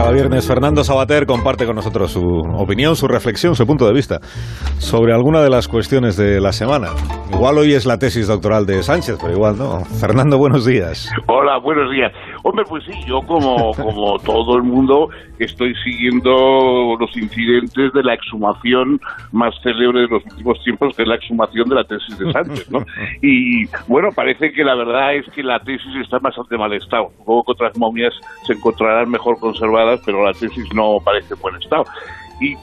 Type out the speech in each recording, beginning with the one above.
Cada viernes Fernando Sabater comparte con nosotros su opinión, su reflexión, su punto de vista sobre alguna de las cuestiones de la semana. Igual hoy es la tesis doctoral de Sánchez, pero igual no. Fernando, buenos días. Hola, buenos días. Hombre, pues sí, yo como, como todo el mundo estoy siguiendo los incidentes de la exhumación más célebre de los últimos tiempos, que es la exhumación de la tesis de Sánchez, ¿no? Y bueno, parece que la verdad es que la tesis está bastante mal estado. Supongo que otras momias se encontrarán mejor conservadas, pero la tesis no parece en buen estado. Y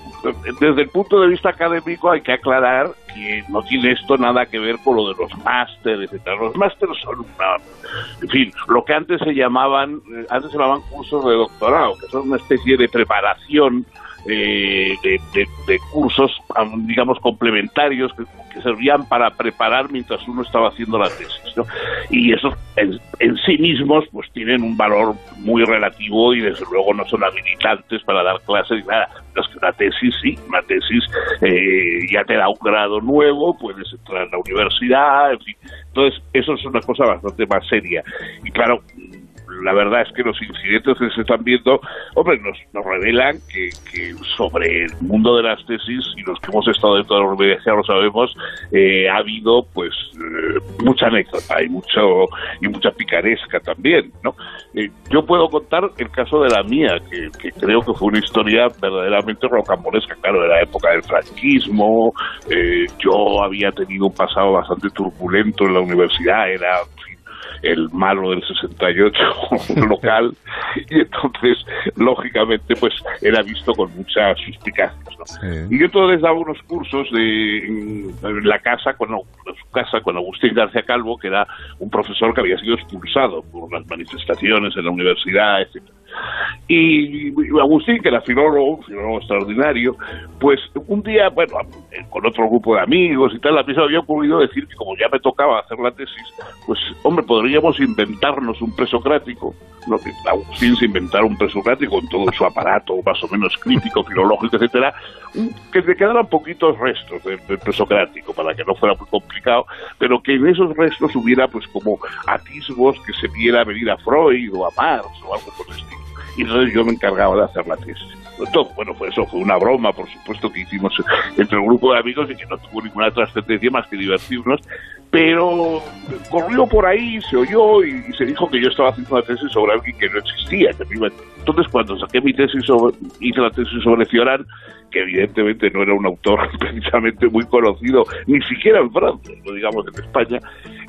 desde el punto de vista académico hay que aclarar que no tiene esto nada que ver con lo de los másteres, etc. Los másteres son una, en fin, lo que antes se llamaban, eh, antes se llamaban cursos de doctorado, que son una especie de preparación eh, de, cursos, digamos, complementarios que, servían para preparar mientras uno estaba haciendo la tesis. ¿no? Y esos en, sí mismos pues tienen un valor muy relativo y desde luego no son habilitantes para dar clases ni nada. Los que una tesis sí, una tesis eh, ya te da un grado nuevo, puedes entrar a la universidad, en fin. Entonces, eso es una cosa bastante más seria. Y claro, la verdad es que los incidentes que se están viendo, hombre, nos, nos revelan que, sobre el mundo de las tesis, y los que hemos estado dentro de la universidad lo sabemos, eh, ha habido pues eh, mucha anécdota y mucho y mucha picaresca también, ¿no? Eh, yo puedo contar el caso de la mía, que, que, creo que fue una historia verdaderamente rocambolesca, claro, de la época del franquismo, yo había tenido un pasado bastante turbulento en la universidad, era el malo del 68 local. Y entonces lógicamente pues era visto con mucha suspicacia y yo entonces daba unos cursos de en, la casa con su casa con Agustín García Calvo que era un profesor que había sido expulsado por las manifestaciones en la universidad etcétera y Agustín, que era filólogo, filólogo extraordinario, pues un día, bueno, con otro grupo de amigos y tal, a mí se me había ocurrido decir que como ya me tocaba hacer la tesis, pues, hombre, podríamos inventarnos un presocrático. No, Agustín se inventara un presocrático con todo su aparato más o menos crítico, filológico, etcétera, que le quedaran poquitos restos del, presocrático para que no fuera muy complicado, pero que en esos restos hubiera pues como atisbos que se viera venir a Freud o a Marx o algo por el estilo y entonces yo me encargaba de hacer la tesis. Bueno, pues eso fue una broma, por supuesto, que hicimos entre el grupo de amigos y que no tuvo ninguna trascendencia más que divertirnos, pero corrió por ahí, se oyó y, se dijo que yo estaba haciendo una tesis sobre alguien que no existía. Que Entonces, cuando saqué mi tesis sobre, hice la tesis sobre Cioran, que evidentemente no era un autor precisamente muy conocido, ni siquiera en Francia, no digamos en España,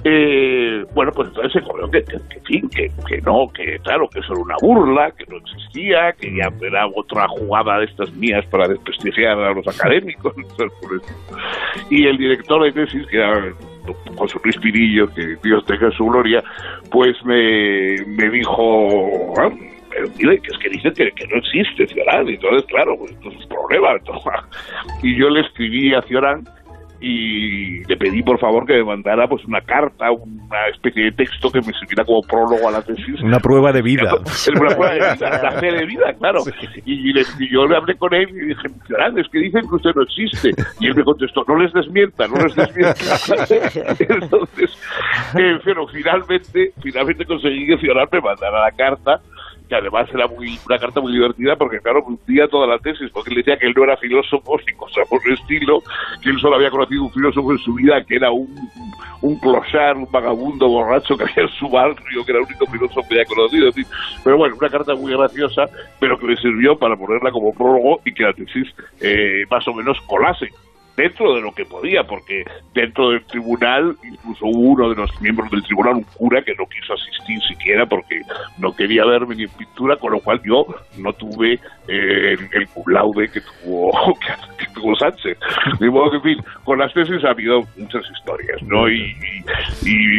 eh, bueno, pues entonces se corrió que, que, que, no, que claro, que eso era una burla, que no existía, que ya era otra jugada de estas mías para desprestigiar a los académicos. y el director de tesis, que era José Luis Pirillo, que Dios tenga su gloria, pues me, me dijo... Ah, pero que es que dicen que, no existe Ciorán, y entonces, claro, pues esto es un problema. Y yo le escribí a Ciorán y le pedí por favor que me mandara pues una carta, una especie de texto que me sirviera como prólogo a la tesis. Una prueba de vida. Una prueba de vida, la fe de vida, claro. Y, yo le hablé con él y dije, es que dicen que usted no existe. Y él me contestó, no les desmienta, no les desmienta. Entonces, eh, pero finalmente, finalmente conseguí que Ciudad me mandara la carta que además era muy una carta muy divertida porque claro cumplía toda la tesis porque él decía que él no era filósofo y cosas por el estilo que él solo había conocido un filósofo en su vida que era un un clochard, un vagabundo borracho que había en su barrio que era el único filósofo que había conocido pero bueno una carta muy graciosa pero que le sirvió para ponerla como prólogo y que la tesis eh, más o menos colase dentro de lo que podía, porque dentro del tribunal, incluso uno de los miembros del tribunal, un cura, que no quiso asistir siquiera porque no quería verme ni en pintura, con lo cual yo no tuve eh, el, que tuvo, que, tuvo Sánchez. De modo que, en fin, con las tesis ha habido muchas historias, ¿no? Y,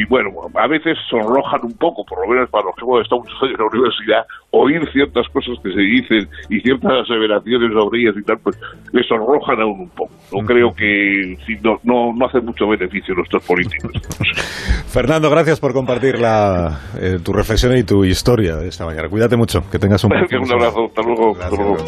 bueno, a veces sonrojan un poco, por lo menos para los que hemos estado muchos años en la universidad, oír ciertas cosas que se dicen y ciertas aseveraciones sobre ellas y tal, pues les sonrojan aún un poco. No creo que no, no, hace mucho beneficio nuestros políticos. Fernando, gracias por compartir la, eh, tu reflexión y tu historia esta mañana. Cuídate mucho, que tengas un, un abrazo, hasta luego.